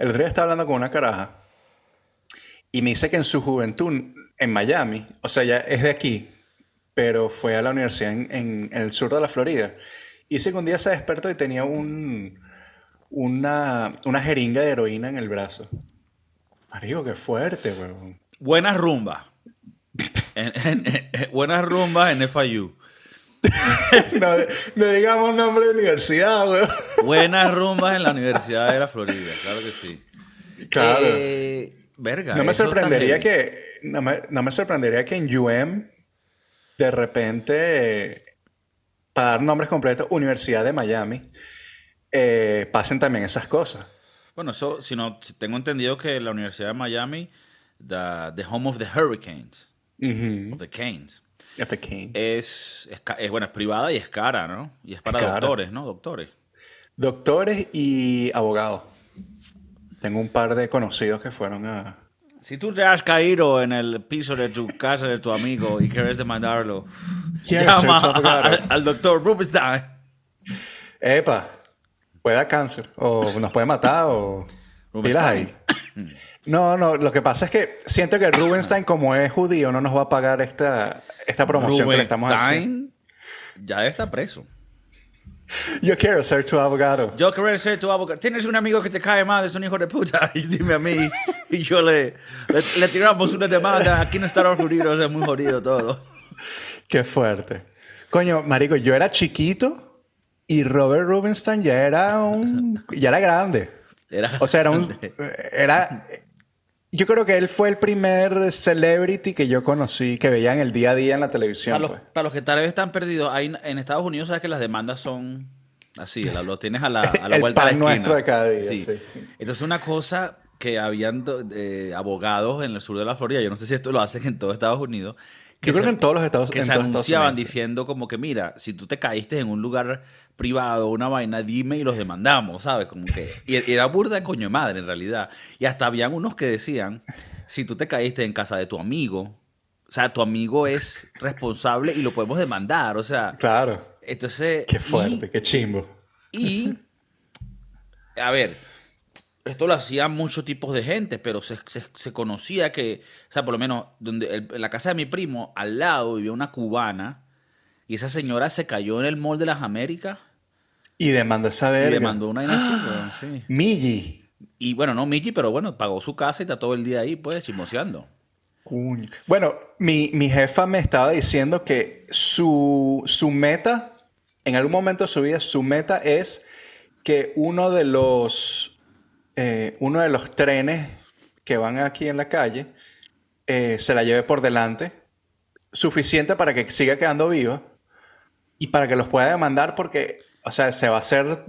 El día estaba hablando con una caraja y me dice que en su juventud, en Miami, o sea, ya es de aquí, pero fue a la universidad en, el sur de la Florida. Y dice que un día se despertó y tenía un, una, una jeringa de heroína en el brazo. Marico, qué fuerte, weón. Buenas rumbas. En- en- en- buenas rumbas en FIU. no, no digamos nombre de universidad, weón. Buenas rumbas en la Universidad de la Florida, claro que sí. Claro. Eh, verga. no me sorprendería que. No me, no me sorprendería que en UM, de repente, para dar nombres completos, Universidad de Miami, eh, pasen también esas cosas. Bueno, eso, si no, tengo entendido que la Universidad de Miami, the, the home of the hurricanes, of the canes. Es, es, bueno, es privada y es cara, ¿no? Y es para Es doctores, ¿no? Doctores. Doctores y abogados. Tengo un par de conocidos que fueron a. Si tú te has caído en el piso de tu casa de tu amigo y quieres demandarlo, ¿Quién es llama a- al, al doctor Rubenstein. Epa, puede dar cáncer. O nos puede matar o. Pilas ahí. No, no, lo que pasa es que siento que Rubenstein, como es judío, no nos va a pagar esta, esta promoción que le estamos haciendo. Ya estar preso. Yo quiero ser tu abogado. Yo quiero ser tu abogado. Tienes un amigo que te cae mal, es un hijo de puta. Y dime a mí. Y yo le, le, le tiramos una demanda. Aquí en Estados Unidos es muy jodido todo. Qué fuerte. Coño, marico, yo era chiquito y Robert Rubenstein ya era un... ya era grande. Era O sea, era un... Era... Yo creo que él fue el primer celebrity que yo conocí, que veía en el día a día en la televisión. Para los, pues. para los que tal vez están perdidos, hay, en Estados Unidos sabes que las demandas son así, la- lo tienes a la, a la El vuelta de la esquina. nuestro de cada día, sí. Entonces una cosa que habían eh, abogados en el sur de la Florida, yo no sé si esto lo hacen en todo Estados Unidos, Yo creo se- que en todos los Estados que en se todos Estados anunciaban Unidos. diciendo como que mira, si tú te caíste en un lugar privado, una vaina, dime y los demandamos, ¿sabes? Como que y era burda de coño de madre en realidad. Y hasta habían unos que decían, si tú te caíste en casa de tu amigo, o sea, tu amigo es responsable y lo podemos demandar, o sea, Claro. entonces Qué y- fuerte, qué chimbo. y, a ver, esto lo hacían muchos tipos de gente, pero se, se- se conocía que, o sea, por lo menos donde el- en la casa de mi primo, al lado vivía una cubana y esa señora se cayó en el Mall de las Américas Y demandó esa y verga. le mandó una weón, sí. Migi. Y bueno, no Mickey, pero bueno, pagó su casa y está todo el día ahí, pues, chismoseando. Cuño. Bueno, mi, mi jefa me estaba diciendo que su, su meta, en algún momento de su vida, su meta es que uno de los, eh, uno de los trenes que van aquí en la calle eh, se la lleve por delante, suficiente para que siga quedando viva y para que los pueda demandar porque, o sea, se va a hacer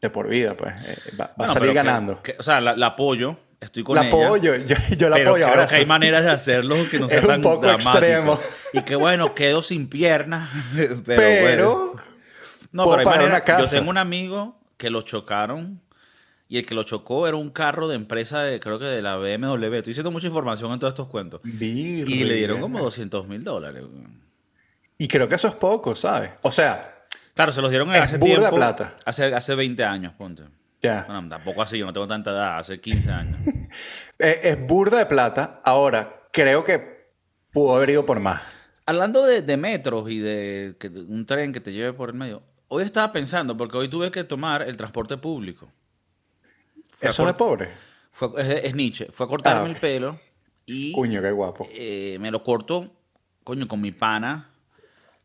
de por vida, pues, eh, va, a salir que- ganando. que- o sea, la, la apoyo, estoy con La ella. apoyo, yo, yo la pero apoyo. creo Ahora que hay maneras de hacerlo que no sea Es un tan poco dramático. extremo. Y que bueno, quedo sin piernas. Pero, Pero, bueno. No, pero hay manera-. Yo tengo un amigo que lo chocaron y el que lo chocó era un carro de empresa, de, creo que de la BMW. Estoy diciendo mucha información en todos estos cuentos. Y le dieron como 200 mil dólares. Y creo que eso es poco, ¿sabes? O sea, Claro, se los dieron Es hace burda tiempo. plata. Hace, hace 20 años, ponte. ya. Bueno, tampoco así, yo no tengo tanta edad, hace 15 años. Es, es burda de plata. Ahora, creo que pudo haber ido por más. Hablando de, de metros y de, que- un tren que te lleve por el medio, hoy estaba pensando, porque hoy tuve que tomar el transporte público. Fui a Eso es de pobre. fue- es, es Nietzsche. Fue a cortarme Ah, el pelo y Cuño, qué guapo. eh, me lo corto, coño, con mi pana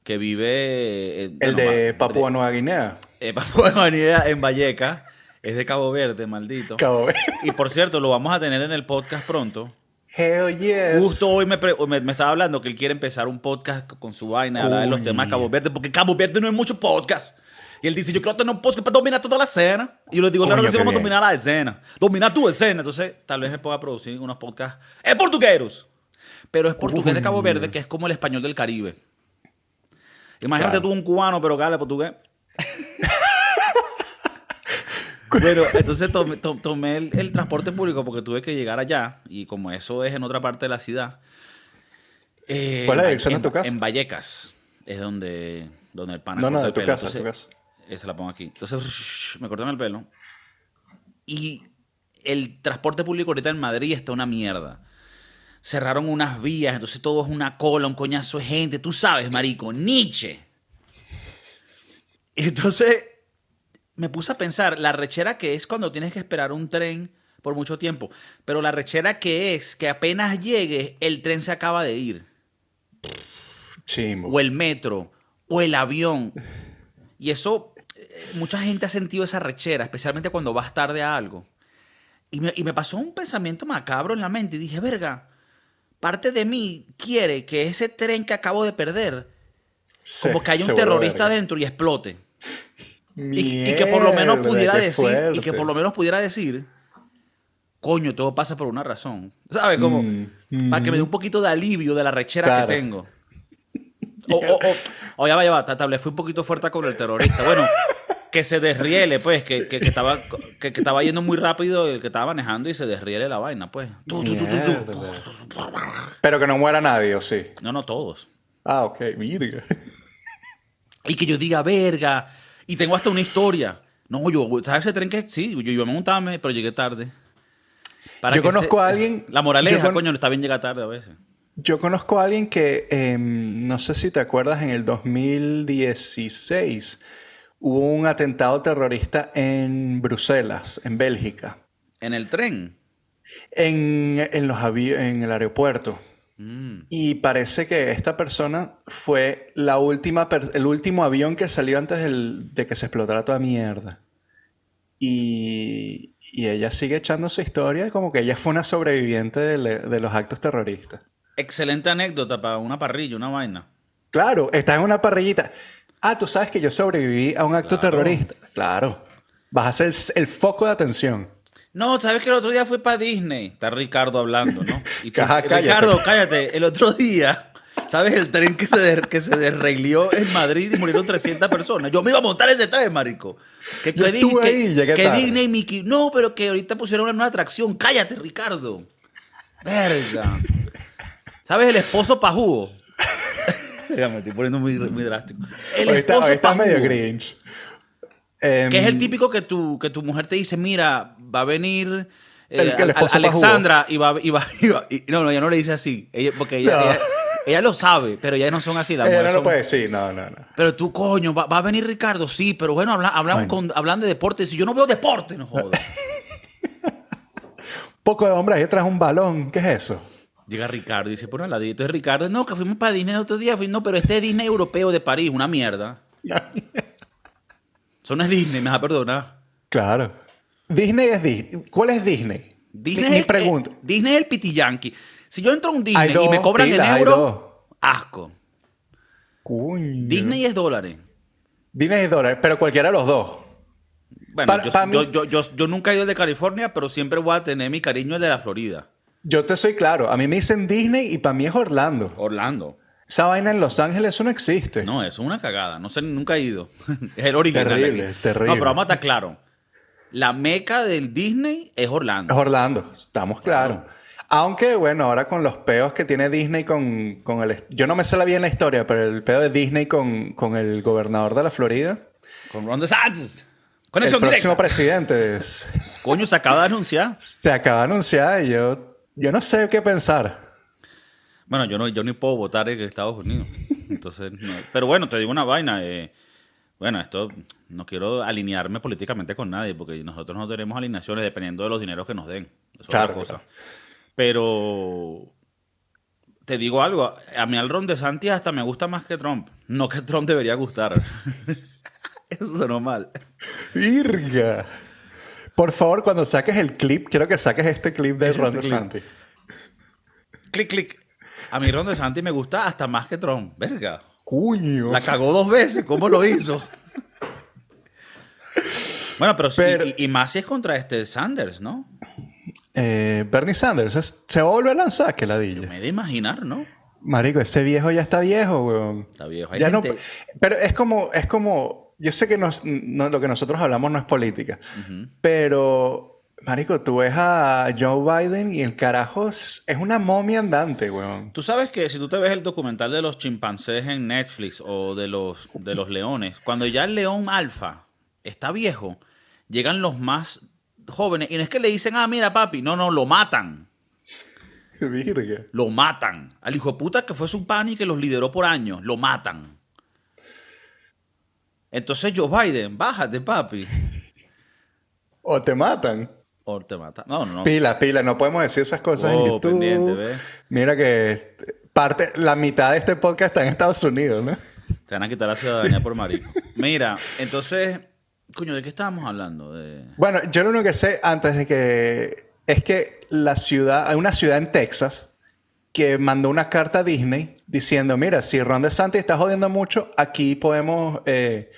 que vive... en- El de Papua Nueva Guinea. eh, Papua Nueva Guinea, en Vallecas. Es de Cabo Verde, maldito. Cabo Verde. Y por cierto, lo vamos a tener en el podcast pronto. Hell yes. Justo hoy me, pre- me, me estaba hablando que él quiere empezar un podcast con su vaina, hablar de los temas de Cabo Verde, porque Cabo Verde no hay mucho podcast. Y él dice, yo quiero tener un podcast para dominar toda la escena. Y yo le digo, claro que sí, vamos a dominar la escena. Dominar tu escena. Entonces, tal vez me pueda producir unos podcasts. Es portugueros. Pero es portugués de Cabo Verde, que es como el español del Caribe. Imagínate Claro. tú un cubano, pero que habla portugués. Bueno, entonces tomé, to- tomé el, el transporte público porque tuve que llegar allá y como eso es en otra parte de la ciudad. eh, ¿Cuál es la en- dirección de tu casa? En Vallecas es donde, donde el pana No, no, de tu pelo. casa, de tu Entonces, Esa la pongo aquí. Entonces me cortaron el pelo y el transporte público ahorita en Madrid está una mierda. Cerraron unas vías, entonces todo es una cola, un coñazo de gente. Tú sabes, marico, Nietzsche. Entonces me puse a pensar, la rechera que es cuando tienes que esperar un tren por mucho tiempo, pero la rechera que es que apenas llegue, el tren se acaba de ir. O el metro, o el avión. Y eso, eh, mucha gente ha sentido esa rechera, especialmente cuando vas tarde a algo. Y me, y me pasó un pensamiento macabro en la mente y dije, verga, parte de mí quiere que ese tren que acabo de perder, Se- como que haya un terrorista verga. adentro y explote. Y, y que por lo menos pudiera decir, y que por lo menos pudiera decir, coño, todo pasa por una razón. ¿Sabes? Como, Mm, para que me dé un poquito de alivio de la rechera Claro. que tengo. O, o, o, o ya va, ya va, Tatable, fui un poquito fuerte con el terrorista. Bueno, que se desriele, pues, que, que, que estaba, que, que estaba yendo muy rápido el que estaba manejando y se desriele la vaina, pues. Pero que no muera nadie, ¿o sí? No, no todos. Ah, ok, mira. Y que yo diga, verga. Y tengo hasta una historia. No, yo, ¿sabes ese tren que? Sí, yo iba a montarme, pero llegué tarde. Para Yo que conozco a alguien- La moraleja, con- coño, está bien llegar tarde a veces. Yo conozco a alguien que, em, no sé si te acuerdas, en el 2016 hubo un atentado terrorista en Bruselas, en Bélgica, En el tren. en, en, los en el aeropuerto. Mm. Y parece que esta persona fue la última per- el último avión que salió antes del- de que se explotara toda mierda. Y, y ella sigue echando su historia como que ella fue una sobreviviente de, de los actos terroristas. Excelente anécdota para una parrilla, una vaina. Claro, estás en una parrillita. Ah, tú sabes que yo sobreviví a un acto Claro. terrorista. Claro. Vas a ser el, foco de atención. No, ¿sabes que el otro día fui para Disney? Está Ricardo hablando, ¿no? Y tú, Ajá, cállate. Ricardo, cállate. El otro día, ¿sabes el tren que se, der- que se desreglió en Madrid y murieron 300 personas? Yo me iba a montar ese tren, marico. Que, Yo que, di- estuve que- ahí, llegué que tarde. Disney y Mickey... No, pero que ahorita pusieron una nueva atracción. Cállate, Ricardo. Verga. ¿Sabes el esposo pajugo? Ya me estoy poniendo muy, muy drástico. El Hoy está, esposo hoy está medio Grinch. Em, Que es el típico que tu, que tu mujer te dice, mira, va a venir eh, El- el Alexandra y va, y va, y va- y- no, no, ella no le dice así, ella, porque ella, No. ella, ella lo sabe, pero ellas no son así. Las Ella mujeres no lo puede decir, no, no, no. Pero tú, coño, va, va a venir Ricardo, sí, pero bueno, habla, hablan, Bueno. con, hablan de deporte. Si yo no veo deporte, no jodas. Poco de hombre ahí atrás un balón. ¿Qué es eso? Llega Ricardo y dice, por un ladito. Es Ricardo, no, que fuimos para Disney el otro día. Fui, no, pero este es Disney europeo de París, una mierda. Eso no es Disney, me vas a perdonar. claro. Disney es Disney. ¿Cuál es Disney? Disney, es- pregunto. eh, Disney es el pitiyanqui. Si yo entro a un Disney y me cobran pila, en euro, asco. Disney es dólares. Disney es dólar, pero cualquiera de los dos. Bueno, yo, nunca he ido el de California, pero siempre voy a tener mi cariño el de la Florida. Yo te soy claro. A mí me dicen Disney y para mí es Orlando. Orlando. Esa vaina en Los Ángeles, eso no existe. No, eso es una cagada. No sé, nunca he ido. es el original. Terrible, terrible. No, pero vamos a estar claros. La meca del Disney es Orlando. Es Orlando, estamos claros. Aunque, bueno, ahora con los peos que tiene Disney con, con el... Yo no me sé la bien la historia, pero el peo de Disney con, con el gobernador de la Florida. Con Ron DeSantis. El Conexión próximo directa. presidente es- Coño, se acaba de anunciar. se acaba de anunciar y yo, yo no sé qué pensar. Bueno, yo no, yo ni puedo votar en Estados Unidos. Entonces, no. Pero bueno, te digo una vaina. eh, bueno, esto no quiero alinearme políticamente con nadie, porque nosotros no tenemos alineaciones dependiendo de los dineros que nos den. Eso es Claro, otra cosa. claro. Pero te digo algo, a mí al Ron de Santi hasta me gusta más que Trump. No que Trump debería gustar. Eso sonó mal. ¡Virga! Por favor, cuando saques el clip, quiero que saques este clip de Este Ron. DeSantis. Clic, clic. A mí Ron de Santi me gusta hasta más que Trump. Verga. ¡Cuño! La cagó dos veces. ¿Cómo lo hizo? bueno, pero, sí, Pero- y, y más si es contra este Sanders, ¿no? Eh, Bernie Sanders es- se vuelve a lanzar, que ladilla. Me he de imaginar, ¿no? Marico, ese viejo ya está viejo, weón. Está viejo. Hay Ya no- pero es como, es como, yo sé que nos- no- lo que nosotros hablamos no es política, pero, marico, tú ves a Joe Biden y el carajo es, es una momia andante, weón. Tú sabes que si tú te ves el documental de los chimpancés en Netflix o de los, de los leones, cuando ya el león alfa está viejo, llegan los más jóvenes. Y no es que le dicen, ah, mira, papi. No, no, lo matan. Virga. Lo matan. Al hijo de puta que fue su pan y que los lideró por años. Lo matan. Entonces Joe Biden, bájate, papi. O te matan. O te matan. No, no, no. Pila, pila, no podemos decir esas cosas en YouTube. pendiente, ¿ves? Mira que parte, la mitad de este podcast está en Estados Unidos, ¿no? Te van a quitar la ciudadanía por marico. Mira, entonces, coño, ¿de qué estábamos hablando? De... Bueno, yo lo único que sé antes de que es que la ciudad, hay una ciudad en Texas que mandó una carta a Disney diciendo, mira, si Ron DeSantis está jodiendo mucho, aquí podemos eh,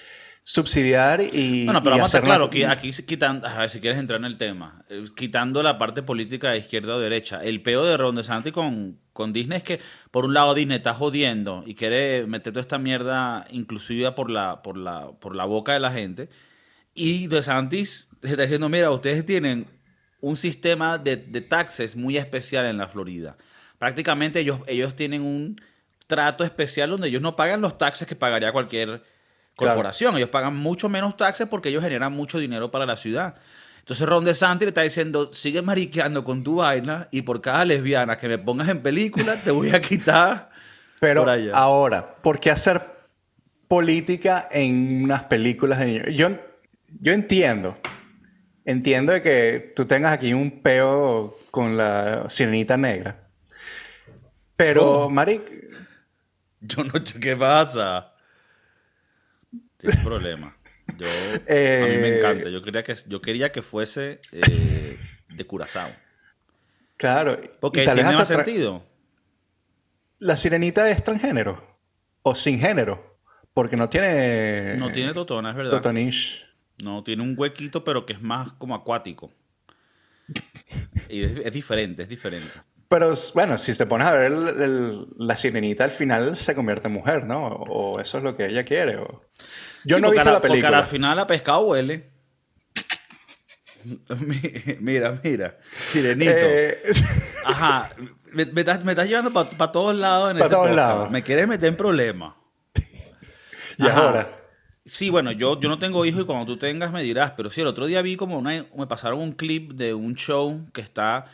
subsidiar y Bueno, pero y vamos a estar hacer claro que aquí se quitan, a ver si quieres entrar en el tema, eh, quitando la parte política de izquierda o derecha. El peo de Ron DeSantis con, con Disney es que, por un lado, Disney está jodiendo y quiere meter toda esta mierda inclusiva por la, por la, por la boca de la gente. Y DeSantis le está diciendo, mira, ustedes tienen un sistema de, de taxes muy especial en la Florida. Prácticamente ellos, ellos tienen un trato especial donde ellos no pagan los taxes que pagaría cualquier Claro. corporación. Ellos pagan mucho menos taxes porque ellos generan mucho dinero para la ciudad. Entonces Ron DeSantis le está diciendo, sigue mariqueando con tu vaina y por cada lesbiana que me pongas en película te voy a quitar Pero por allá. ahora, ¿por qué hacer política en unas películas de niños? Yo, yo entiendo. Entiendo de que tú tengas aquí un peo con la sirenita negra. Pero, ¿Cómo? Maric, Yo no sé qué pasa. Tienes problema. Yo, a mí Eh, me encanta. Yo quería que, yo quería que fuese eh, de Curazao. claro. Porque tiene más sentido. La sirenita es transgénero. O sin género. Porque no tiene. No tiene totona, es verdad. Totonish. No, tiene un huequito, pero que es más como acuático. Y es, es diferente, es diferente. Pero bueno, si te pones a ver el- el- la sirenita al final se convierte en mujer, ¿no? O eso es lo que ella quiere. o- Yo Sí, no he porque visto la Porque película. al final a pescado huele. Mi- mira, mira. Sirenito. Eh, Ajá. Me, me estás, me estás llevando para todos lados en Pa' este todos podcast. lados. Me quieres meter en problemas. y Ajá. ahora. Sí, bueno, yo, yo no tengo hijos y cuando tú tengas me dirás, pero sí, el otro día vi como una, me pasaron un clip de un show que está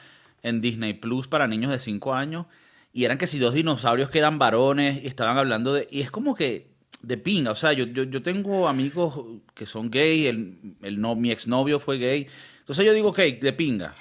en Disney Plus para niños de 5 años y eran que si dos dinosaurios que eran varones y estaban hablando de... Y es como que de pinga, o sea, yo, yo, yo tengo amigos que son gay, el, el no, mi exnovio fue gay, entonces yo digo, ok, de pinga.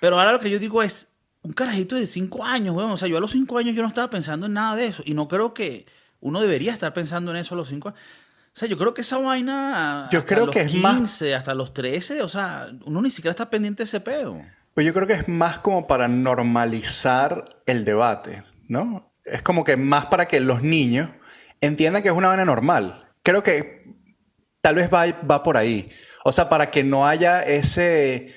Pero ahora lo que yo digo es, un carajito de 5 años, weón. O sea, yo a los 5 años yo no estaba pensando en nada de eso. Y no creo que uno debería estar pensando en eso a los 5 años. O sea, yo creo que esa vaina. Yo hasta creo los que es más- 15, hasta los 13, o sea, uno ni siquiera está pendiente de ese peo. Pues yo creo que es más como para normalizar el debate, ¿no? Es como que más para que los niños entiendan que es una vaina normal. Creo que tal vez va, va por ahí. O sea, para que no haya ese,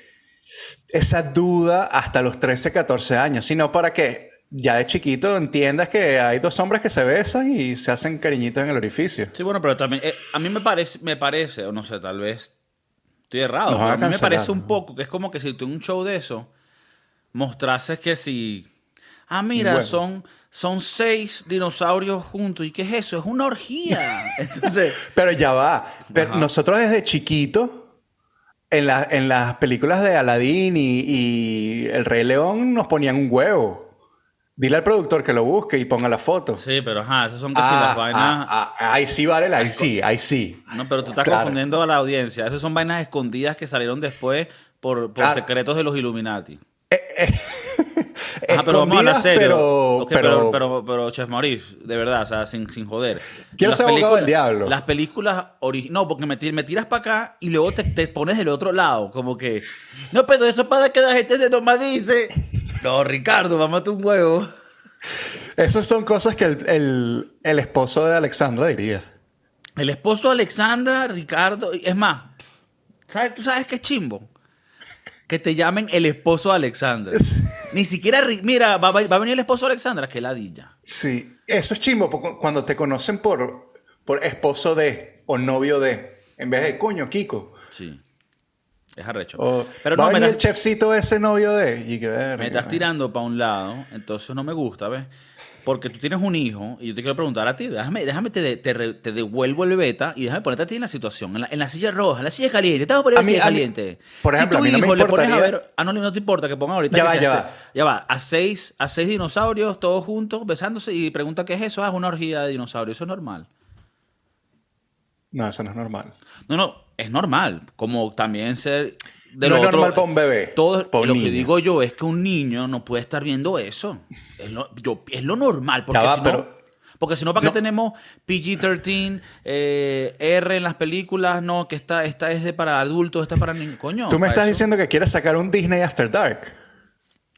esa duda hasta los 13, 14 años, sino para que ya de chiquito entiendas que hay dos hombres que se besan y se hacen cariñitos en el orificio. Sí, bueno, pero también. eh, a mí me parece, me parece, o no sé, tal vez estoy errado. Pero a a mí me parece un poco que es como que si tú en un show de eso mostrases que si. Ah, mira, Bueno. son, son seis dinosaurios juntos. ¿Y qué es eso? Es una orgía. Entonces. Pero ya va. Pero nosotros desde chiquito, en, la- en las películas de Aladdin y, y El Rey León, nos ponían un huevo. Dile al productor que lo busque y ponga la foto. Sí, pero ajá, esas son casi Ah, las vainas. ah, ah, ahí sí, vale, ahí sí, ahí sí. No, pero tú estás Claro. confundiendo a la audiencia. Esas son vainas escondidas que salieron después por, por Claro. secretos de los Illuminati. Ajá, Escondidas, pero vamos a hablar serio. Pero, pero, pero, pero, pero, Chef Maurice, de verdad, o sea, sin, sin joder. Quiero ser abogado del diablo. Las películas originales. No, porque me tiras para acá y luego te, te pones del otro lado. Como que. No, pero eso es para que la gente se toma, dice. No, Ricardo, mamate un huevo. Esas son cosas que el, el- el esposo de Alexandra diría. El esposo de Alexandra, Ricardo. Es más, ¿sabes, ¿tú sabes qué es chimbo? Que te llamen el esposo de Alexandra. Ni siquiera. Mira, va, a va a venir el esposo de Alexandra, que ladilla. Sí, eso es chimbo cuando te conocen por, por esposo de o novio de, en vez de coño, Kiko. Sí. Es arrecho. Pero no, me estás, el chefcito ese novio de. Y que verga, me estás tirando para un lado, entonces no me gusta, ¿ves? Porque tú tienes un hijo y yo te quiero preguntar a ti, déjame, déjame te, te, te devuelvo el beta y déjame ponerte a ti en la situación, en la, en la silla roja, en la silla caliente, te vas a poner en la silla caliente. por ejemplo, si tu a mí no hijo me le pones a ver, ah, no, no te importa que pongan ahorita Ya va. ya va, a seis, a seis dinosaurios todos juntos besándose y pregunta qué es eso, ah, es una orgía de dinosaurios, eso es normal. No, eso no es normal. No, no, es normal, como también ser de No lo es otro- normal para un bebé, Todo, para un lo que digo yo es que un niño no puede estar viendo eso. Es lo, yo, es lo normal, porque va, si no, porque si no, ¿para No. qué tenemos PG-13, eh, R en las películas? No, que esta, esta es de para adultos, esta es para niños. Coño. Tú me estás eso- diciendo que quieres sacar un Disney After Dark.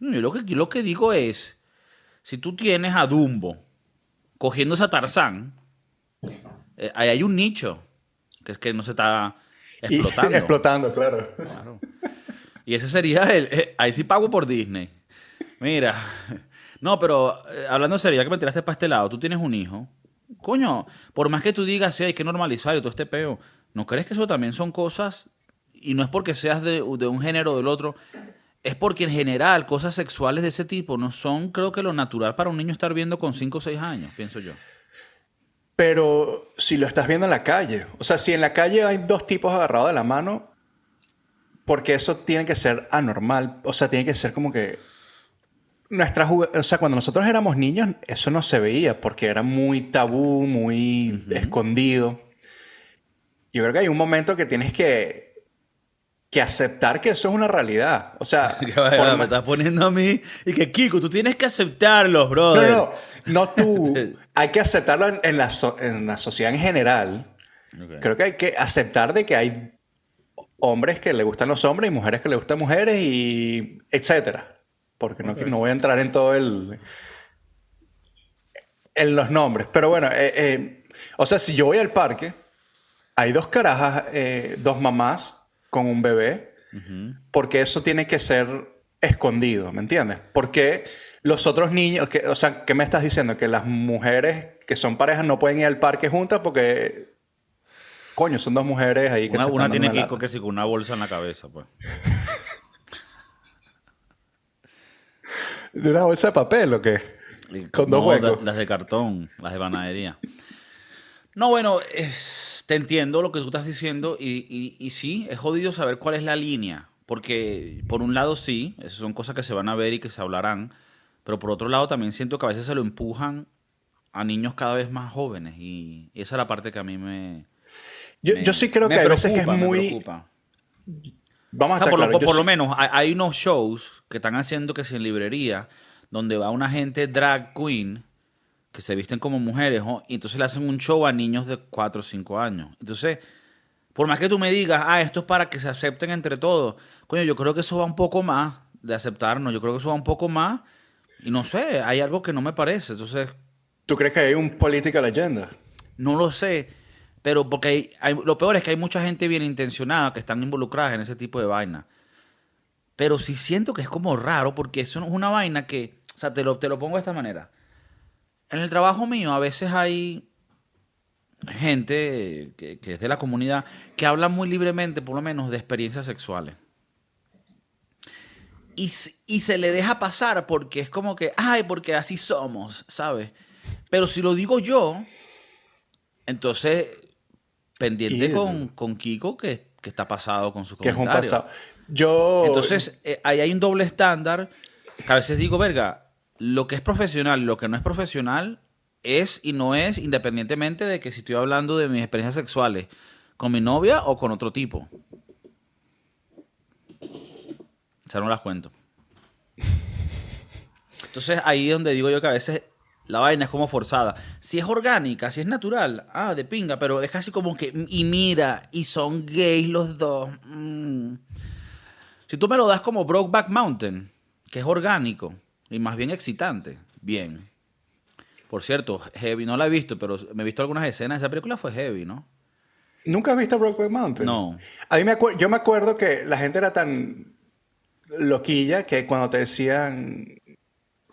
No, yo lo que, yo lo que digo es, si tú tienes a Dumbo cogiéndose a Tarzán, eh, ahí hay un nicho que es que no se está Y- explotando. explotando, claro. Claro. Y ese sería el. eh, ahí sí pago por Disney. Mira. No, pero eh, hablando en serio, ya que me tiraste para este lado, tú tienes un hijo. Coño, por más que tú digas, sí, hay que normalizar y todo este peo, ¿no crees que eso también son cosas? Y no es porque seas de, de un género o del otro, es porque en general cosas sexuales de ese tipo no son, creo que lo natural para un niño estar viendo con 5 o 6 años, pienso yo. Pero si lo estás viendo en la calle, o sea, si en la calle hay dos tipos agarrados de la mano, porque eso tiene que ser anormal, o sea, tiene que ser como que nuestra o sea, cuando nosotros éramos niños, eso no se veía porque era muy tabú, muy escondido. Yo creo que hay un momento que tienes que que aceptar que eso es una realidad. O sea, Que vaya, por me estás poniendo a mí y que Kiko, tú tienes que aceptarlos, brother. no, no, no tú. Hay que aceptarlo en, en la, so- en la sociedad en general. Creo que hay que aceptar de que hay hombres que le gustan los hombres y mujeres que le gustan mujeres y etcétera. Porque no, no voy a entrar en todo el... en los nombres. Pero bueno, eh, eh, o sea, si yo voy al parque, hay dos carajas, eh, dos mamás con un bebé, porque eso tiene que ser escondido, ¿me entiendes? Porque los otros niños, que, o sea, ¿qué me estás diciendo? Que las mujeres que son parejas no pueden ir al parque juntas porque, coño, son dos mujeres ahí que Una, se una tiene que sí, con una bolsa en la cabeza, pues. ¿De una bolsa de papel o qué? Con dos No, huecos. Las de cartón, las de panadería. No, bueno, es- te entiendo lo que tú estás diciendo y, y- y sí, es jodido saber cuál es la línea. Porque por un lado sí, esas son cosas que se van a ver y que se hablarán, pero por otro lado también siento que a veces se lo empujan a niños cada vez más jóvenes y, esa es la parte que a mí me... Yo, me- yo sí creo que hay veces es muy... preocupa. Vamos O a sea, estar por, lo, claros, por- lo menos hay, hay unos shows que están haciendo que si en librería, donde va una gente drag queen que se visten como mujeres, ¿no? y entonces le hacen un show a niños de 4 o 5 años. Entonces, por más que tú me digas, ah, esto es para que se acepten entre todos, coño, yo creo que eso va un poco más de aceptarnos, yo creo que eso va un poco más, y no sé, hay algo que no me parece, entonces ¿Tú crees que hay un political agenda? no lo sé, pero porque hay, hay- lo peor es que hay mucha gente bien intencionada que están involucradas en ese tipo de vaina. Pero sí siento que es como raro porque eso no es una vaina que, o sea, te lo, te lo pongo de esta manera. En el trabajo mío a veces hay gente que, que es de la comunidad que habla muy libremente, por lo menos, de experiencias sexuales. Y, y se le deja pasar porque es como que, ay, porque así somos, ¿sabes? Pero si lo digo yo, entonces, pendiente Y- con, con Kiko que, que está pasado con sus Que es un pasado. Yo... Entonces, eh, ahí hay un doble estándar que a veces digo, verga, lo que es profesional lo que no es profesional es y no es independientemente de que si estoy hablando de mis experiencias sexuales con mi novia o con otro tipo. Sea, no las cuento. Entonces, ahí es donde digo yo que a veces la vaina es como forzada. Si es orgánica, si es natural, ah, de pinga, pero es casi como que, y mira, y son gays los dos. mm. Si tú me lo das como Brokeback Mountain, que es orgánico y más bien excitante, bien. Por cierto, Heavy, no la he visto, pero me he visto algunas escenas. Esa película fue Heavy, ¿no? ¿Nunca has visto Brokeback Mountain? No. A mí me yo me acuerdo que la gente era tan loquilla que cuando te decían,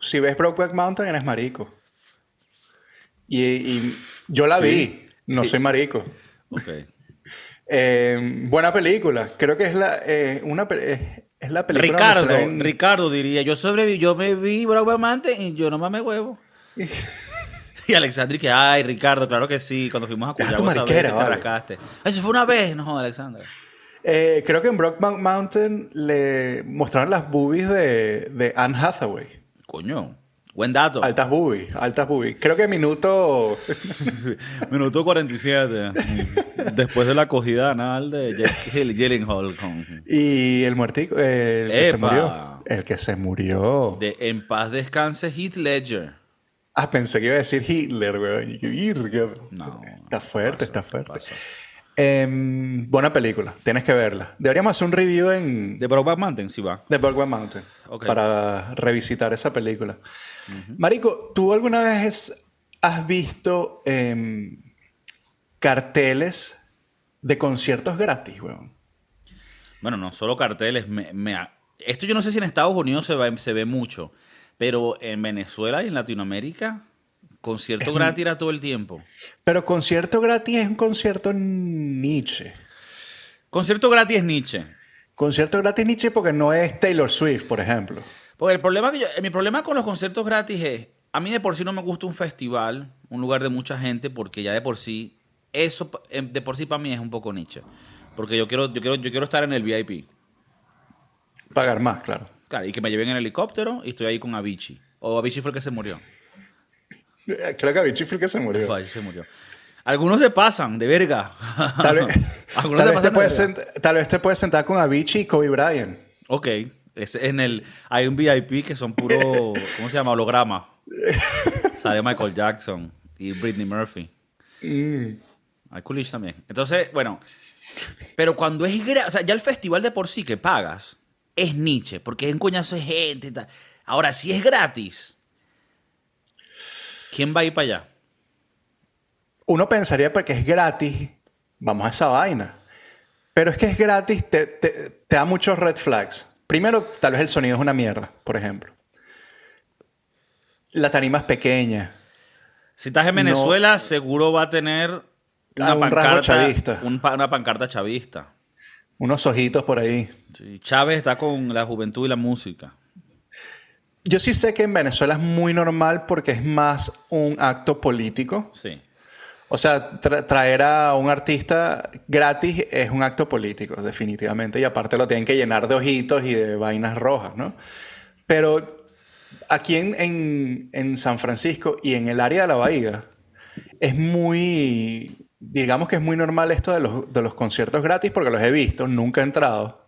si ves Brokeback Mountain eres marico. Y, y yo la Sí. vi, no soy marico. Ok. Eh, buena película, creo que es la, eh, una, es, la película Ricardo, ven- Ricardo diría, yo sobreviví, yo me vi Brokeback Mountain y yo no mames huevo. Y Alexandri que, ay, Ricardo, claro que sí. Cuando fuimos a Cuyagua esa vez te vale. rascaste. Eso fue una vez, no, Alexandra. Eh, creo que en Brockback Mountain le mostraron las boobies de, de Anne Hathaway. Coño, buen dato. Altas boobies, altas boobies. Creo que minuto... Minuto 47. Después de la acogida anal de Jake Hill- Gyllenhaal con... Y el muertico, eh, el que se murió. El que se murió. De En paz descanse Heath Ledger. Ah, pensé que iba a decir Hitler, weón. No, Está fuerte, está fuerte. pasó. Em, buena película, tienes que verla. Deberíamos hacer un review en De Brokeback Mountain, sí va. The Brokeback Mountain para revisitar esa película. Marico, ¿tú alguna vez has visto em, carteles de conciertos gratis, weón? Bueno, no solo carteles. me- me ha- esto yo no sé si en Estados Unidos se, va- se ve mucho, pero en Venezuela y en Latinoamérica, concierto gratis era todo el tiempo. Pero concierto gratis es un concierto Nietzsche. Concierto gratis es Nietzsche. Concierto gratis Nietzsche porque no es Taylor Swift, por ejemplo. Porque el problema que yo- mi problema con los conciertos gratis es, a mí de por sí no me gusta un festival, un lugar de mucha gente, porque ya de por sí, eso em, de por sí para mí es un poco Nietzsche. Porque yo quiero, yo quiero, yo quiero estar en el VIP. Pagar más, claro. Claro, y que me lleven en helicóptero y estoy ahí con Avicii. O Avicii fue el que se murió. Eh, Creo que Avicii fue el que se murió. Se murió. Algunos se pasan, de verga. Tal vez, tal vez te puedes verga. tal vez te puedes sentar con Avicii y Kobe Bryant. Ok. Es en el, hay un VIP que son puro, ¿cómo se llama? Holograma. Sale Michael Jackson y Britney Murphy. Hay Coolidge también. Entonces, bueno. Pero cuando es o sea, ya el festival de por sí que pagas es Nietzsche, porque es un coñazo de gente y tal. Ahora, si es gratis, ¿quién va a ir para allá? Uno pensaría porque es gratis, vamos a esa vaina. Pero es que es gratis, te, te- te da muchos red flags. Primero, tal vez el sonido es una mierda, por ejemplo. La tarima es pequeña. Si estás en Venezuela, seguro va a tener una un pancarta, chavista. un una pancarta chavista. Unos ojitos por ahí. Sí, Chávez está con la juventud y la música. Yo sí sé que en Venezuela es muy normal porque es más un acto político. Sí. O sea, tra- traer a un artista gratis es un acto político, definitivamente. Y aparte lo tienen que llenar de ojitos y de vainas rojas, ¿no? Pero aquí en, en- en San Francisco y en el área de la bahía es muy, digamos que es muy normal esto de los, de los conciertos gratis porque los he visto, nunca he entrado.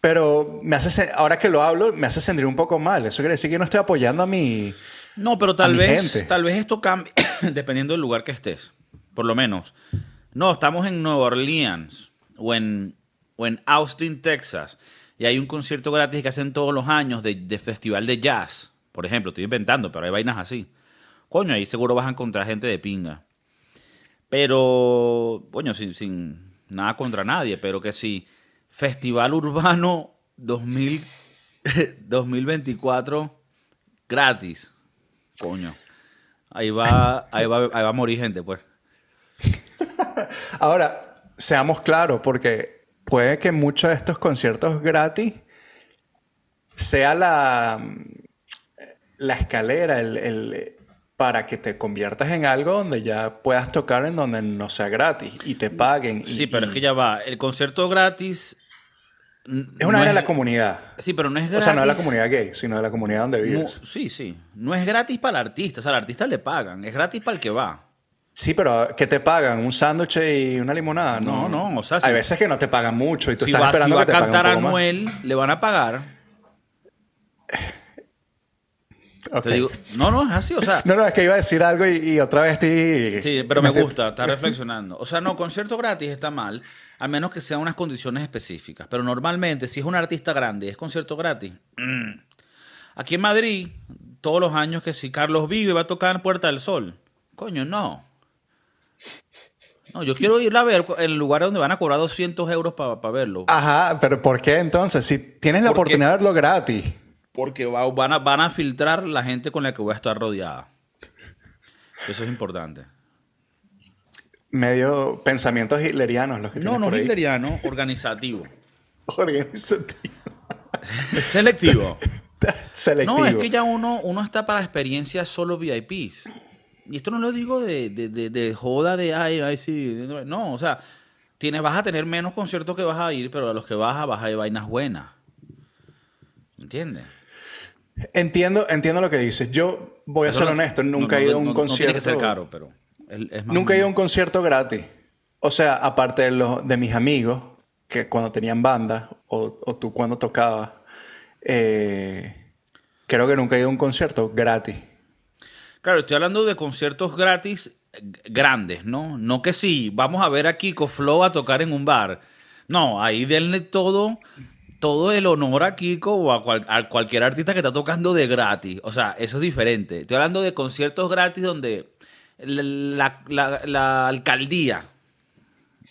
Pero me hace, ahora que lo hablo, me hace sentir un poco mal. Eso quiere decir que no estoy apoyando a mi... No, pero tal vez, gente. tal vez esto cambie dependiendo del lugar que estés. Por lo menos. No, estamos en Nueva Orleans o en, o en Austin, Texas. Y hay un concierto gratis que hacen todos los años de, de festival de jazz. Por ejemplo, estoy inventando, pero hay vainas así. Coño, ahí seguro vas a encontrar gente de pinga. Pero, coño, sin, sin nada contra nadie, pero que sí. Festival Urbano 2000, 2024 gratis. Coño. Ahí va, ahí va, ahí va a morir gente, pues. Ahora, seamos claros, porque puede que muchos de estos conciertos gratis sea la, la escalera, el, el- para que te conviertas en algo donde ya puedas tocar en donde no sea gratis y te paguen. y- Sí, pero es que ya va. El concierto gratis. Es una de la comunidad. Sí, pero no es O gratis. sea, no de la comunidad gay, sino de la comunidad donde No, vives. sí, sí. No es gratis para el artista. O sea, al artista le pagan. Es gratis para el que va. Sí, pero ¿qué te pagan? ¿Un sándwich y una limonada? No, no, o sea, Hay si- veces que no te pagan mucho y tú Si estás va, si esperando va a que te cantar más. Anuel, le van a pagar. Ok. Te digo, no, no, es así. O sea, No, no, es que iba a decir algo y, y otra vez estoy... Sí, pero me gusta, está reflexionando. O sea, no, concierto gratis está mal, al menos que sean unas condiciones específicas. Pero normalmente, si es un artista grande y es concierto gratis, mm. aquí en Madrid, todos los años que si Carlos Vive va a tocar en Puerta del Sol, coño, no. No, yo quiero ir a ver en lugares donde van a cobrar 200 euros para verlo. Ajá, pero ¿por qué entonces? Si tienes la oportunidad de verlo gratis. Porque va- van a, van a filtrar la gente con la que voy a estar rodeada. Eso es importante. Medio pensamientos hitlerianos los que No, no hitleriano, organizativo. Organizativo. Selectivo. selectivo. No, es que ya uno, uno está para experiencias solo VIPs. Y esto no lo digo de, de, de, de joda de, ay, ay, sí. No, o sea, tienes, vas a tener menos conciertos que vas a ir, pero a los que vas a, vas a ir vainas buenas. ¿Entiendes? Entiendo, entiendo lo que dices. Yo voy a Eso ser no- honesto, nunca no- he ido a un no concierto. tiene que ser caro, pero es, es más Nunca he ido a un concierto gratis. O sea, aparte de, los, de mis amigos, que cuando tenían banda, o, o tú cuando tocabas, eh, creo que nunca he ido a un concierto gratis. Claro, estoy hablando de conciertos gratis eh, grandes, ¿no? No que sí, vamos a ver a Kiko Flow a tocar en un bar. No, ahí denle todo, todo el honor a Kiko o a, cual- a cualquier artista que está tocando de gratis. O sea, eso es diferente. Estoy hablando de conciertos gratis donde la, la- la alcaldía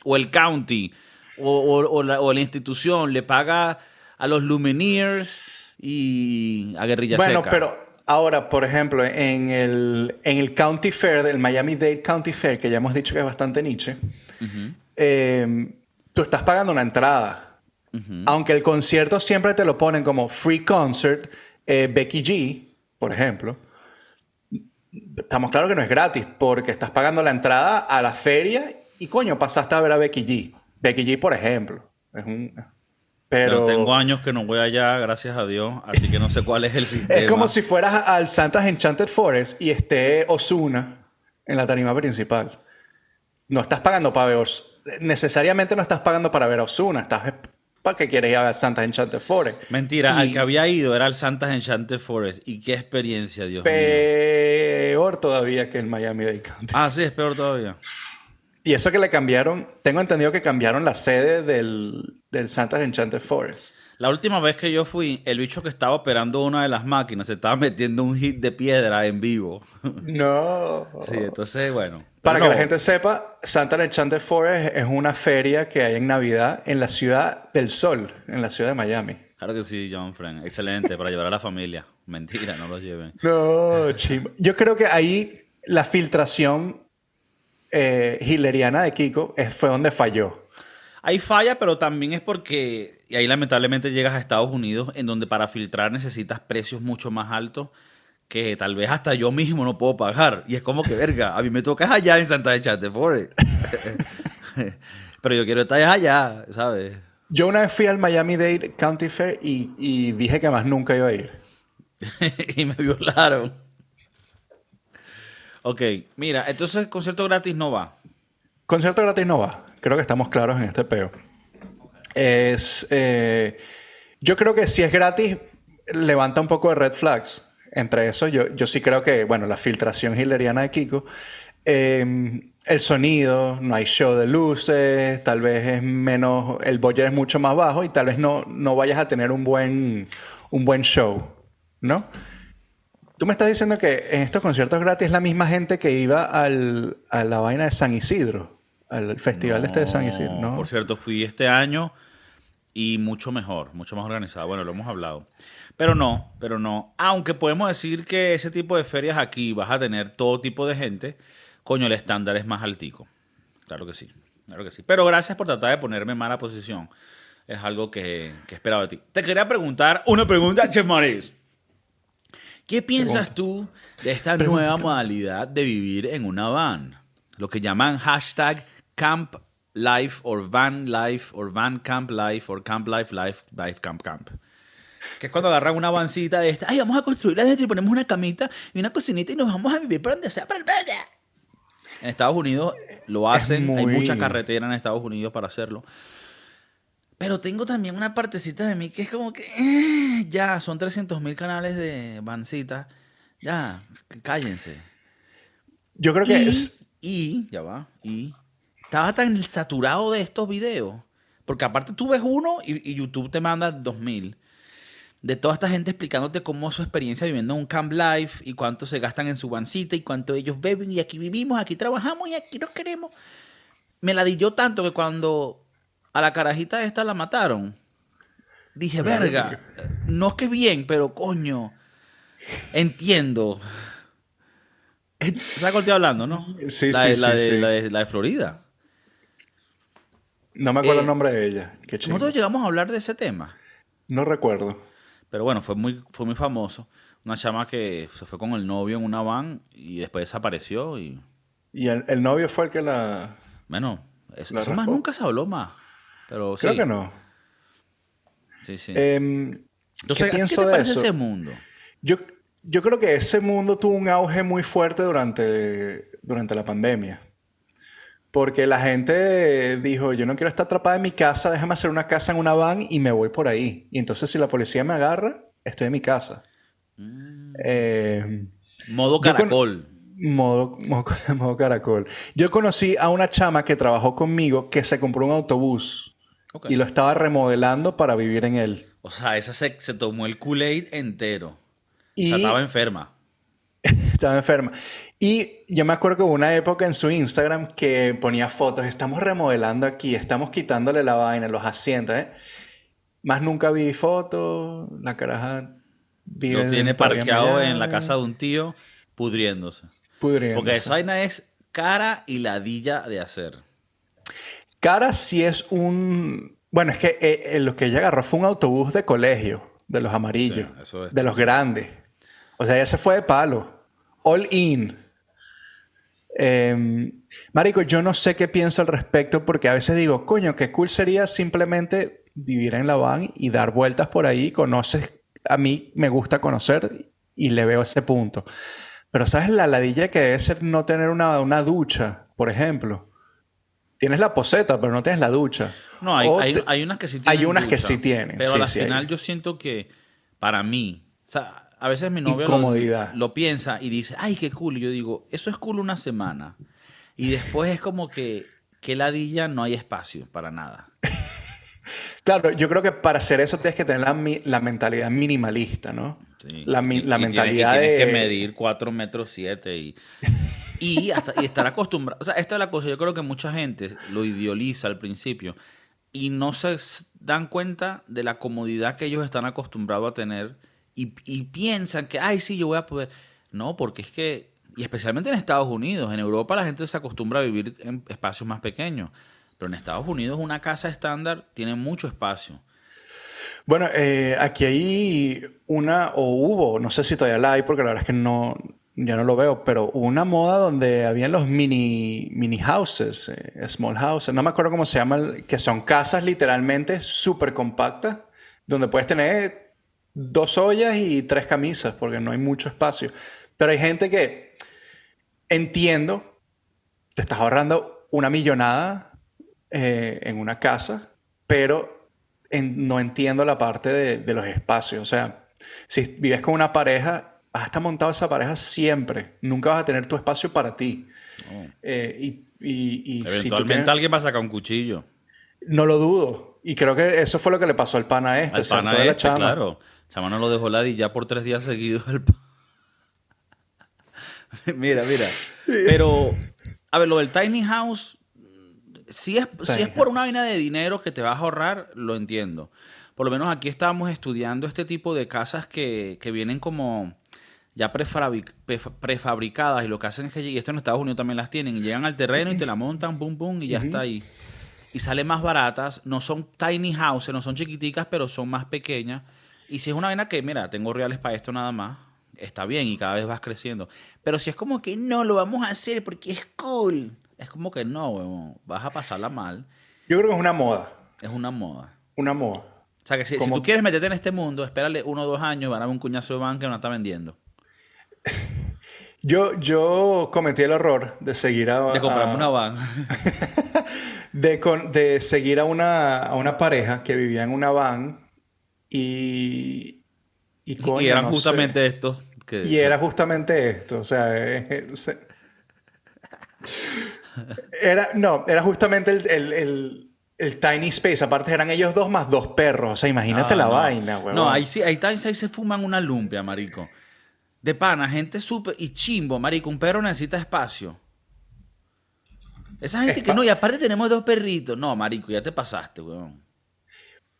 o el county o, o- o la, o la institución le paga a los Lumineers y a Guerrilla bueno, Seca. pero ahora, por ejemplo, en el, en el County Fair, del Miami-Dade County Fair, que ya hemos dicho que es bastante niche, eh, tú estás pagando una entrada. Aunque el concierto siempre te lo ponen como free concert, eh, Becky G, por ejemplo. Estamos claros que no es gratis, porque estás pagando la entrada a la feria y coño, pasaste a ver a Becky G. Becky G, por ejemplo. Es un. Pero Pero. tengo años que no voy allá, gracias a Dios, así que no sé cuál es el sistema. Es como si fueras al Santa's Enchanted Forest y esté Osuna en la tarima principal. No estás pagando para ver Os- necesariamente no estás pagando para ver a Osuna, estás para que quieres ir a Santa's Enchanted Forest. Mentira, Y al que había ido era el Santa's Enchanted Forest. Y qué experiencia, Dios mío. peor todavía que el Miami Dade County. Ah, sí, es peor todavía. Y eso que le cambiaron, tengo entendido que cambiaron la sede del, del Santa's Enchanted Forest. La última vez que yo fui, el bicho que estaba operando una de las máquinas se estaba metiendo un hit de piedra en vivo. No. Sí, entonces, bueno. Para que la gente sepa, Santa Enchanted Forest es una feria que hay en Navidad en la ciudad del Sol, en la ciudad de Miami. Claro que sí, John Friend. Excelente, para llevar a la familia. Mentira, no los lleven. No, chimbo. Yo creo que ahí la filtración eh, hileriana de Kiko fue donde falló. Ahí falla, pero también es porque, y ahí lamentablemente llegas a Estados Unidos, en donde para filtrar necesitas precios mucho más altos que tal vez hasta yo mismo no puedo pagar. Y es como que, verga, a mí me tocas allá en Santa Enchanted Forest. pero yo quiero estar allá, ¿sabes? Yo una vez fui al Miami-Dade County Fair y, y dije que más nunca iba a ir. y me violaron. Ok, mira, entonces concierto gratis no va. Concierto gratis no va. Creo que estamos claros en este peo. Es. eh, yo creo que si es gratis, levanta un poco de red flags. Entre eso, yo, yo sí creo que, bueno, la filtración hileriana de Kiko. eh, el sonido, no hay show de luces, tal vez es menos. El budget es mucho más bajo y tal vez no, no vayas a tener un buen, un buen show, ¿no? Tú me estás diciendo que en estos conciertos gratis es la misma gente que iba al, a la vaina de San Isidro, al festival este de San Isidro, ¿no? Por cierto, fui este año y mucho mejor, mucho más organizado. Bueno, lo hemos hablado. Pero no, pero no. Aunque podemos decir que ese tipo de ferias aquí vas a tener todo tipo de gente, coño, el estándar es más altico. Claro que sí, claro que sí. Pero gracias por tratar de ponerme en mala posición. Es algo que, que esperaba de ti. Te quería preguntar una pregunta, Chef Maris. ¿Qué piensas tú de esta nueva modalidad de vivir en una van? Lo que llaman hashtag camp life or van life or van camp life or camp life life life camp camp. Que es cuando agarran una vancita de esta, ay, vamos a construirla dentro y ponemos una camita y una cocinita y nos vamos a vivir por donde sea, para el verde. En Estados Unidos lo hacen, hay muy- muchas carreteras en Estados Unidos para hacerlo. Pero tengo también una partecita de mí que es como que, eh, ya, son 300 mil canales de vancita. Ya, cállense. Yo creo que Y, es, y, ya va, y estaba tan saturado de estos videos, porque aparte tú ves uno y, y YouTube te manda 2000, de toda esta gente explicándote cómo es su experiencia viviendo en un camp life y cuánto se gastan en su bancita y cuánto ellos beben y aquí vivimos, aquí trabajamos y aquí nos queremos. Me la di yo tanto que cuando a la carajita esta la mataron, dije, verga, no es que bien, pero coño, entiendo. ¿Sabes cuál estoy hablando, no? Sí, la de, sí, la sí, de- sí. La de, la de Florida. No me acuerdo eh, el nombre de ella. Qué. Nosotros llegamos a hablar de ese tema. No recuerdo. Pero bueno, fue muy, fue muy famoso. Una chama que se fue con el novio en una van y después desapareció y... Y el, el novio fue el que la... Bueno, eso, ¿La eso más nunca se habló más. Pero Creo sí. que no. Sí, sí. Em, Entonces, ¿a ti pienso ¿qué te de parece eso? ese mundo? Yo, yo creo que ese mundo tuvo un auge muy fuerte durante, durante la pandemia. Porque la gente dijo, yo no quiero estar atrapada en mi casa, déjame hacer una casa en una van y me voy por ahí. Y entonces si la policía me agarra, estoy en mi casa. Eh, Modo con- caracol. modo, modo, modo caracol. Yo conocí a una chama que trabajó conmigo que se compró un autobús y lo estaba remodelando para vivir en él. O sea, esa se, se tomó el Kool-Aid entero. Y O sea, estaba enferma. Estaba enferma. Y yo me acuerdo que hubo una época en su Instagram que ponía fotos, estamos remodelando aquí, estamos quitándole la vaina, los asientos, ¿eh? Más nunca vi fotos, la caraja vive Lo tiene parqueado en la casa de un tío, pudriéndose. pudriéndose. Porque esa vaina es cara y ladilla de hacer. Cara sí es un... Bueno, es que eh, eh, lo que ella agarró fue un autobús de colegio, de los amarillos, Sí, eso es. de los grandes. O sea, ella se fue de palo. All in. Em, marico, yo no sé qué pienso al respecto porque a veces digo, coño, qué cool sería simplemente vivir en la van y dar vueltas por ahí. Conoces, a mí me gusta conocer y le veo ese punto. Pero ¿sabes la ladilla que debe ser no tener una, una ducha, por ejemplo? Tienes la poseta, pero no tienes la ducha. No, hay, hay, te- hay unas que sí tienen. hay unas que sí tienen, Pero sí, al sí, final hay. yo siento que, para mí, o sea, a veces mi novio lo, lo piensa y dice, ay, qué cool. Y yo digo, eso es cool una semana. Y después es como que, que ladilla no hay espacio para nada. Claro, yo creo que para hacer eso tienes que tener la, mentalidad minimalista, ¿no? Sí. La, mi- Y- la y tienes- mentalidad y tienes de... que medir 4 metros 7 y, y, hasta, y estar acostumbrado. O sea, esta es la cosa. Yo creo que mucha gente lo idealiza al principio y no se dan cuenta de la comodidad que ellos están acostumbrados a tener y, piensan que, ay, sí, yo voy a poder. No, porque es que, y especialmente en Estados Unidos, en Europa la gente se acostumbra a vivir en espacios más pequeños. Pero en Estados Unidos una casa estándar tiene mucho espacio. Bueno, eh, aquí hay una, o hubo, no sé si todavía la hay, porque la verdad es que no, ya no lo veo, pero hubo una moda donde habían los mini, mini houses, eh, small houses, no me acuerdo cómo se llaman, que son casas literalmente súper compactas, donde puedes tener dos ollas y tres camisas, porque no hay mucho espacio. Pero hay gente que, entiendo, te estás ahorrando una millonada eh, en una casa, pero en- no entiendo la parte de, de los espacios. O sea, si vives con una pareja, vas a estar montado esa pareja siempre. Nunca vas a tener tu espacio para ti. Eh, y y- y si tú Eventualmente tienes- alguien va a sacar un cuchillo. No lo dudo. Y creo que eso fue lo que le pasó al pana este. Al pana este, claro. Chama no lo dejó ladillar por tres días seguidos. el mira, mira. Pero, a ver, lo del tiny house, si es, si es por una vaina de dinero que te vas a ahorrar, lo entiendo. Por lo menos aquí estábamos estudiando este tipo de casas que, que vienen como ya prefabric- pref- prefabricadas y lo que hacen es que, y esto en Estados Unidos también las tienen, y llegan al terreno y te la montan, pum, pum, y ya está ahí. Y salen más baratas, no son tiny houses, no son chiquiticas, pero son más pequeñas. Y si es una vaina que, mira, tengo reales para esto nada más, está bien y cada vez vas creciendo. Pero si es como que no, lo vamos a hacer porque es cool. Es como que no, huevón, vas a pasarla mal. Yo creo que es una moda. Es una moda. Una moda. O sea que si, si tú quieres meterte en este mundo, espérale uno o dos años, van a ver un cuñazo de banca que no está vendiendo. Yo, yo cometí el error de seguir a, De comprarme a- una van. de, con- de seguir a una, a una pareja que vivía en una van y, y, coño, y eran no sé. justamente estos. Que, Y era justamente esto, o sea, eh, se- era, no, era justamente el, el- el- el tiny space, aparte eran ellos dos más dos perros, o sea, imagínate Ah, la no. vaina, huevón. No, ahí sí, ahí, está- ahí se fuman una lumpia, marico. De pana, gente súper... Y chimbo, marico, un perro necesita espacio. Esa gente que no, y aparte tenemos dos perritos. No, marico, ya te pasaste, weón.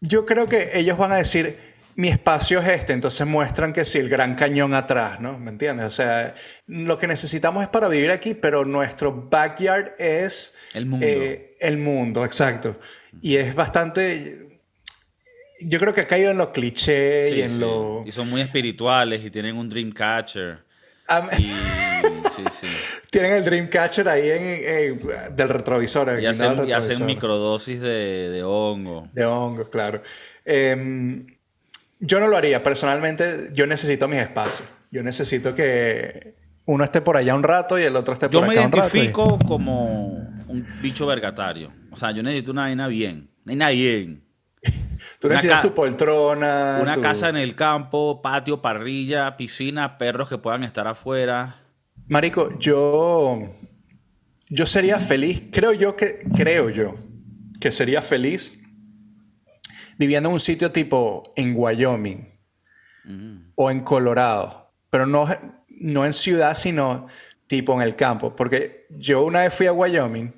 Yo creo que ellos van a decir, mi espacio es este, entonces muestran que sí, el gran cañón atrás, ¿no? ¿Me entiendes? O sea, lo que necesitamos es para vivir aquí, pero nuestro backyard es... El mundo. eh, el mundo, exacto. Y es bastante... yo creo que ha caído en los clichés Sí, y en sí. lo... Y son muy espirituales y tienen un Dreamcatcher. Ah, Y sí, sí. Tienen el Dreamcatcher ahí en, en- del retrovisor. Y hacen, del y hacen retrovisor. microdosis de, de hongo. De hongos, claro. Em, yo no lo haría. Personalmente, yo necesito mis espacios. Yo necesito que uno esté por allá un rato y el otro esté Yo por me acá un rato. y- identifico como un bicho vergatario. O sea, yo necesito una vaina bien. Una vaina bien. Tú necesitas tu poltrona. Una tu- casa en el campo, patio, parrilla, piscina, perros que puedan estar afuera. Marico, yo... Yo sería feliz. Creo yo que... Creo yo que sería feliz viviendo en un sitio tipo en Wyoming o en Colorado. Pero no, no en ciudad, sino tipo en el campo. Porque yo una vez fui a Wyoming.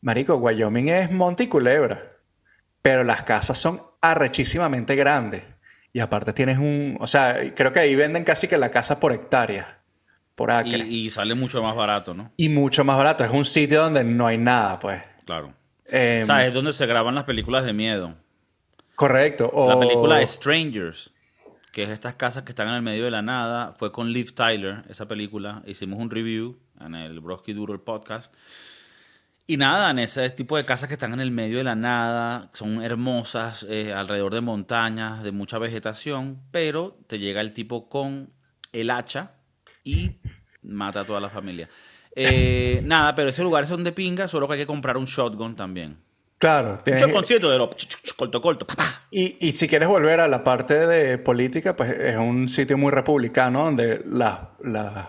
Marico, Wyoming es monte y culebra. Pero las casas son arrechísimamente grandes. Y aparte tienes un... O sea, creo que ahí venden casi que la casa por hectárea. Por acre. y sale mucho más barato, ¿no? Y mucho más barato. Es un sitio donde no hay nada, pues. Claro. Em, o sea, es donde se graban las películas de miedo. correcto. O... La película Strangers, que es estas casas que están en el medio de la nada, fue con Liv Tyler, esa película. Hicimos un review en el Broski Duro el podcast. Y nada, en ese tipo de casas que están en el medio de la nada, son hermosas, eh, alrededor de montañas, de mucha vegetación, pero te llega el tipo con el hacha y mata a toda la familia. Eh, nada, pero ese lugar son de pinga, solo que hay que comprar un shotgun también. Claro. Un tienes- shotguncito de lo corto, corto, papá. Y, y si quieres volver a la parte de política, pues es un sitio muy republicano donde las, las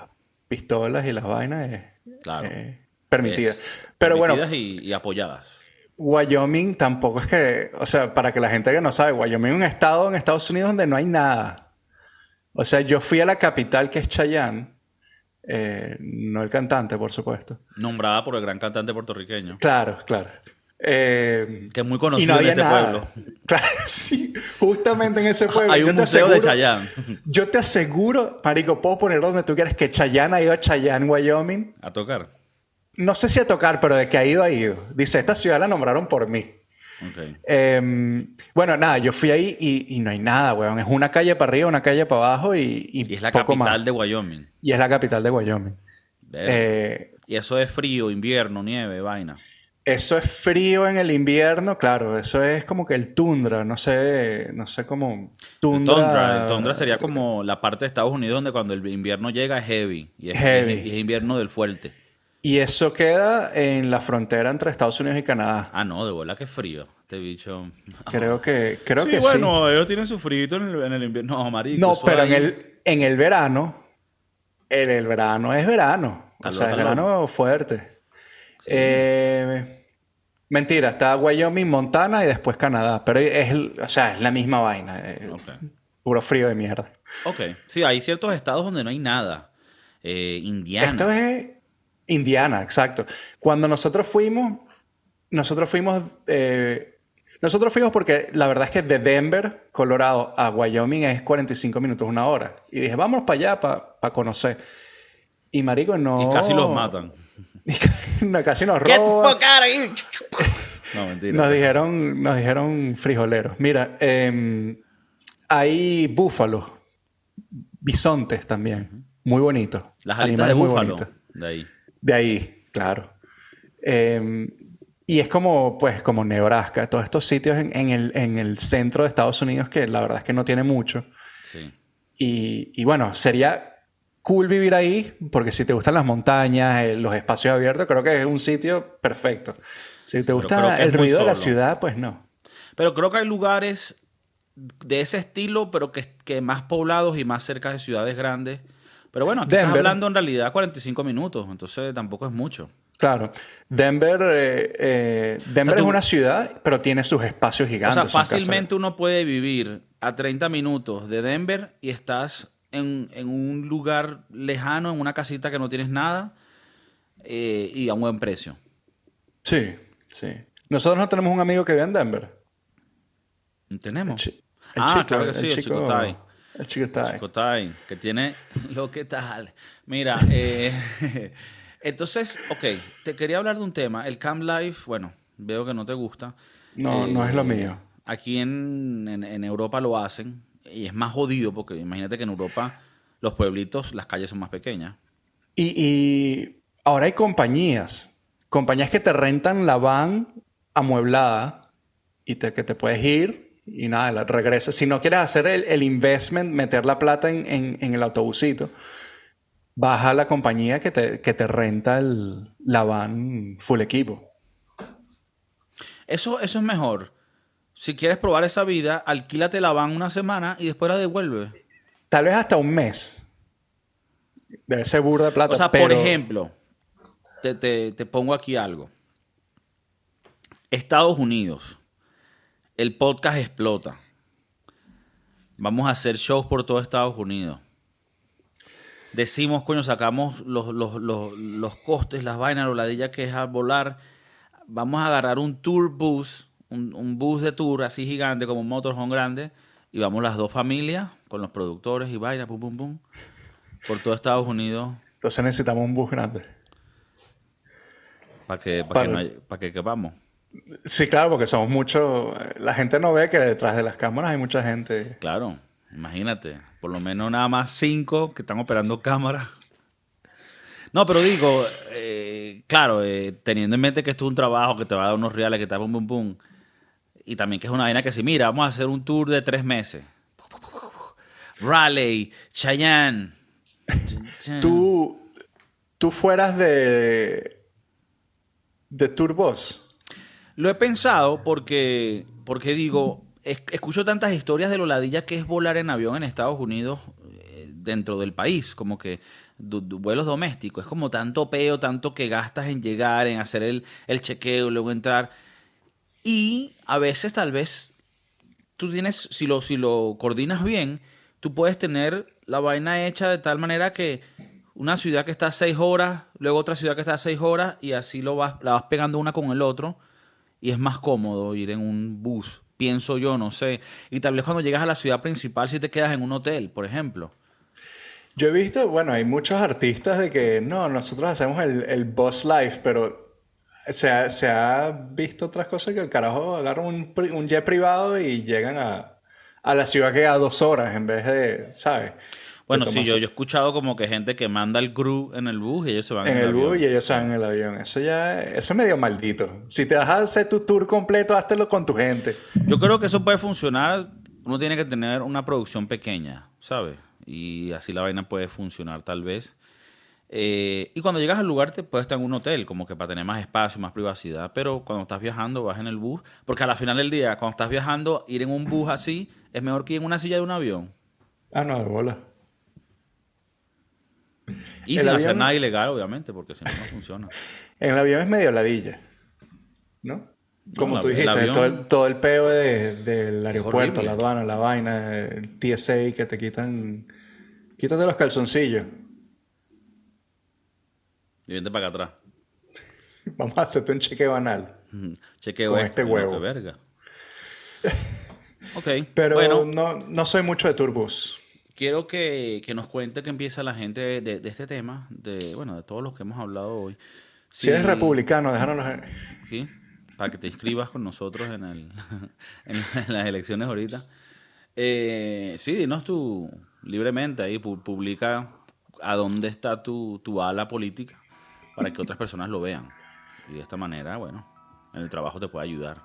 pistolas y las vainas es Claro. eh, permitidas. Pero bueno, permitidas y, y apoyadas. Wyoming tampoco es que, o sea, para que la gente que no sabe, Wyoming es un estado en Estados Unidos donde no hay nada. O sea, yo fui a la capital que es Chayanne, eh, no el cantante, por supuesto. Nombrada por el gran cantante puertorriqueño. Claro, claro. Eh, Que es muy conocido no en este nada. pueblo. Claro, sí, justamente en ese pueblo. Hay un museo de Chayanne. Yo te aseguro, Marico, puedo poner donde tú quieras que Chayanne ha ido a Chayanne, Wyoming. A tocar. No sé si a tocar, pero de que ha ido, ha ido. Dice, esta ciudad la nombraron por mí. Eh, bueno, nada, yo fui ahí y, y no hay nada, weón. Es una calle para arriba, una calle para abajo y, y Y es la poco capital más. de Wyoming. Y es la capital de Wyoming. Eh, y eso es frío, invierno, nieve, vaina. eso es frío en el invierno, claro. Eso es como que el tundra, no sé, no sé cómo... El Tundra, tundra, el tundra sería como la parte de Estados Unidos donde cuando el invierno llega es heavy. Y es, Heavy. y es invierno del fuerte. Y eso queda en la frontera entre Estados Unidos y Canadá. Ah, no, de bola que frío. Este bicho. Creo que, creo sí, que bueno, ellos tienen su frío en el, en el invierno. No, marico. No, pero en el, en el verano, en el verano es verano. Calor, o sea, es verano fuerte. Eh, mentira, está Wyoming, Montana y después Canadá. Pero es, o sea, es la misma vaina. eh, Ok. Puro frío de mierda. Ok. Sí, hay ciertos estados donde no hay nada. Eh, Indiana. Esto es Indiana, exacto. Cuando nosotros fuimos, nosotros fuimos, eh, nosotros fuimos porque la verdad es que de Denver, Colorado, a Wyoming es 45 minutos, una hora. Y dije, vamos para allá para conocer. Y marico, no... Y casi los matan. no, casi nos roban. fuck out of here. No, mentira. Nos dijeron, nos dijeron frijoleros. Mira, eh, hay búfalos, bisontes también, muy bonitos. Las alitas de Animales muy búfalo. bonitos. De ahí. De ahí, claro. Eh, y es como, pues, como Nebraska, todos estos sitios en, en el, en el centro de Estados Unidos que la verdad es que no tiene mucho. Sí. Y, y bueno, sería cool vivir ahí, porque si te gustan las montañas, eh, los espacios abiertos, creo que es un sitio perfecto. Si te gusta el ruido de la ciudad, pues no. Pero creo que hay lugares de ese estilo, pero que, que más poblados y más cerca de ciudades grandes. Pero bueno, aquí estás hablando en realidad 45 minutos, entonces tampoco es mucho. Claro. Denver, eh, eh, Denver O sea, tú- es una ciudad, pero tiene sus espacios O gigantes. sea, sus casas. fácilmente uno puede vivir a 30 minutos de Denver y estás en, en un lugar lejano, en una casita que no tienes nada eh, y a un buen precio. Sí, sí. Nosotros no tenemos un amigo que vive en Denver. ¿Tenemos? Chi- el ah, chico, claro que sí, el chico. El chico Tai. Chico Tai, que tiene lo que tal. Mira, eh, entonces, ok, te quería hablar de un tema. El Camp Life, bueno, veo que no te gusta. No, Eh, no es lo mío. aquí en, en- en Europa lo hacen y es más jodido porque imagínate que en Europa los pueblitos, las calles son más pequeñas. Y, y ahora hay compañías, compañías que te rentan la van amueblada y te, que te puedes ir y nada, la regresas. Si no quieres hacer el, el investment, meter la plata en, en- en el autobusito, baja a la compañía que te, que te renta el- la van full equipo. Eso, eso es mejor. Si quieres probar esa vida, alquílate la van una semana y después la devuelve. Tal vez hasta un mes. Debe ser burda de plata. O sea, por ejemplo, te, te- te pongo aquí algo. Estados Unidos. El podcast explota. Vamos a hacer shows por todo Estados Unidos. Decimos, coño, sacamos los, los- los- los costes, las vainas, lo ladilla que es a volar. Vamos a agarrar un tour bus, un, un bus de tour así gigante, como un motorhome grande, y vamos las dos familias con los productores y vaina, pum, pum, pum, por todo Estados Unidos Entonces necesitamos un bus grande. para que, pa' Para- que, no hay- pa' que quepamos. Sí, claro, porque somos muchos. La gente no ve que detrás de las cámaras hay mucha gente. Claro, imagínate, por lo menos nada más cinco que están operando cámaras. No, pero digo, eh, claro, eh, teniendo en mente que esto es un trabajo que te va a dar unos reales, que te va pum, pum, pum. Y también que es una vaina que si, mira, vamos a hacer un tour de tres meses. Raleigh, Cheyenne. Tú, tú fueras de. de Turbos. Lo he pensado porque, porque digo, es- escucho tantas historias de lo ladilla que es volar en avión en Estados Unidos eh, dentro del país, como que vuelos domésticos, es como tanto peo, tanto que gastas en llegar, en hacer el, el chequeo, luego entrar. Y a veces tal vez tú tienes, si lo, si lo coordinas bien, tú puedes tener la vaina hecha de tal manera que una ciudad que está a seis horas, luego otra ciudad que está a seis horas, y así lo vas, la vas pegando una con el otro, y es más cómodo ir en un bus, pienso yo, no sé. Y tal vez cuando llegas a la ciudad principal, si te quedas en un hotel, por ejemplo. Yo he visto, bueno, hay muchos artistas de que no, nosotros hacemos el, el boss life, pero se ha, se ha visto otras cosas que el carajo agarra un, un jet privado y llegan a, a la ciudad que a dos horas en vez de, ¿sabes? Bueno, sí, yo, yo he escuchado como que gente que manda el crew en el bus y ellos se van En el avión. bus y ellos van en el avión. Eso ya, eso es medio maldito. Si te vas a hacer tu tour completo, háztelo con tu gente. Yo creo que eso puede funcionar. Uno tiene que tener una producción pequeña, ¿sabes? Y así la vaina puede funcionar tal vez. Eh, y cuando llegas al lugar te puedes estar en un hotel, como que para tener más espacio, más privacidad. Pero cuando estás viajando vas en el bus, porque a la final del día, cuando estás viajando, ir en un bus así es mejor que ir en una silla de un avión. Ah, no, de bola. Y El sin hacer nada ilegal, obviamente, porque si no, no funciona. En el avión es medio ladilla. ¿No? Como tú dijiste, todo, el, todo el peo de- del aeropuerto, la aduana, la vaina, el TSA que te quitan. Quítate los calzoncillos. Y vente para acá atrás. Vamos a hacerte un chequeo banal. Chequeo Con este coño, huevo. verga. Ok, Pero bueno, no, no soy mucho de turbus. Quiero que, que nos cuente qué empieza la gente de, de- de este tema, de bueno, de todos los que hemos hablado hoy. Si eres republicano, déjanos. ¿sí? Para que te inscribas con nosotros en, el, en las elecciones ahorita. Eh, sí, dinos tú libremente ahí, pu- publica a dónde está tu, tu ala política para que otras personas lo vean. Y de esta manera, bueno, en el trabajo te puede ayudar.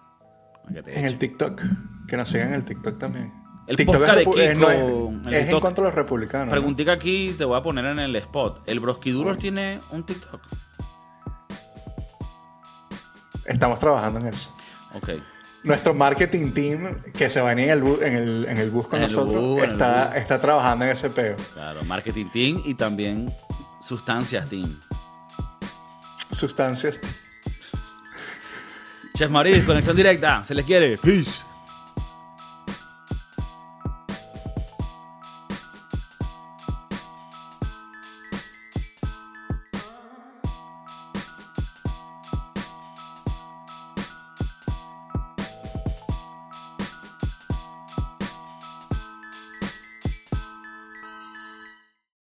a que te En el. TikTok. Que nos sigan en el TikTok también. El TikTok de eh, no, es, es en contra de los republicanos. ¿no? Preguntica aquí, te voy a poner en el spot. ¿El Brosquiduros tiene un TikTok? Estamos trabajando en eso. Ok. Nuestro marketing team, que se va a venir en el, bu- en el, en el bus con En nosotros, bus, está, bus. está trabajando en ese peo. Claro, Marketing Team y también Sustancias Team. Sustancias. Chef Maris, conexión directa. Se les quiere. Peace.